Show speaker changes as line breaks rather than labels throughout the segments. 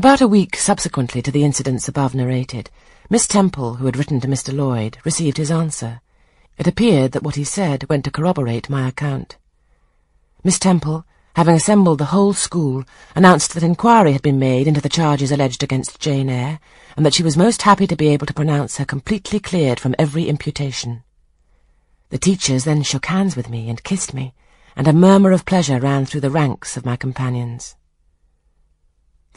About a week subsequently to the incidents above narrated, Miss Temple, who had written to Mr. Lloyd, received his answer. It appeared that what he said went to corroborate my account. Miss Temple, having assembled the whole school, announced that inquiry had been made into the charges alleged against Jane Eyre, and that she was most happy to be able to pronounce her completely cleared from every imputation. The teachers then shook hands with me and kissed me, and a murmur of pleasure ran through the ranks of my companions.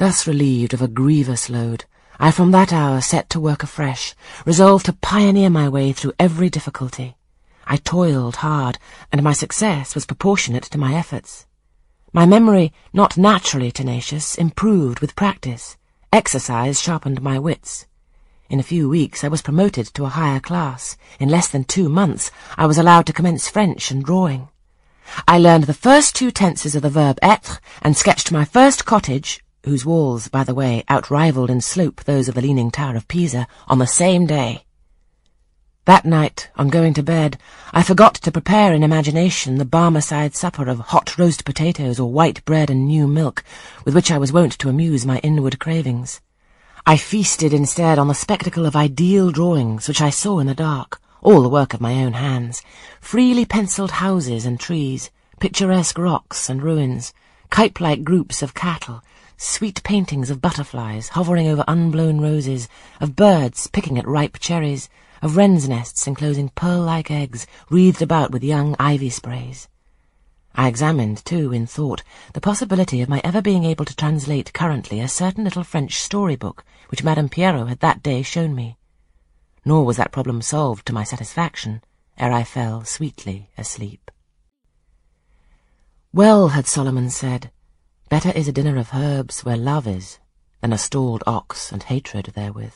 Thus relieved of a grievous load, I from that hour set to work afresh, resolved to pioneer my way through every difficulty. I toiled hard, and my success was proportionate to my efforts. My memory, not naturally tenacious, improved with practice. Exercise sharpened my wits. In a few weeks I was promoted to a higher class. In less than two months I was allowed to commence French and drawing. I learned the first two tenses of the verb être and sketched my first cottage, whose walls, by the way, outrivaled in slope those of the Leaning Tower of Pisa, on the same day. That night, on going to bed, I forgot to prepare in imagination the Barmecide supper of hot roast potatoes or white bread and new milk, with which I was wont to amuse my inward cravings. I feasted instead on the spectacle of ideal drawings which I saw in the dark, all the work of my own hands, freely pencilled houses and trees, picturesque rocks and ruins, Cuyp-like groups of cattle, sweet paintings of butterflies hovering over unblown roses, of birds picking at ripe cherries, of wren's nests enclosing pearl-like eggs wreathed about with young ivy sprays. I examined, too, in thought, the possibility of my ever being able to translate currently a certain little French story-book which Madame Pierrot had that day shown me. Nor was that problem solved to my satisfaction ere I fell sweetly asleep. Well, had Solomon said, better is a dinner of herbs where love is than a stalled ox and hatred therewith.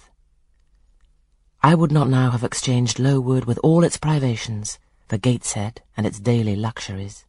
I would not now have exchanged Lowood with all its privations for Gateshead and its daily luxuries.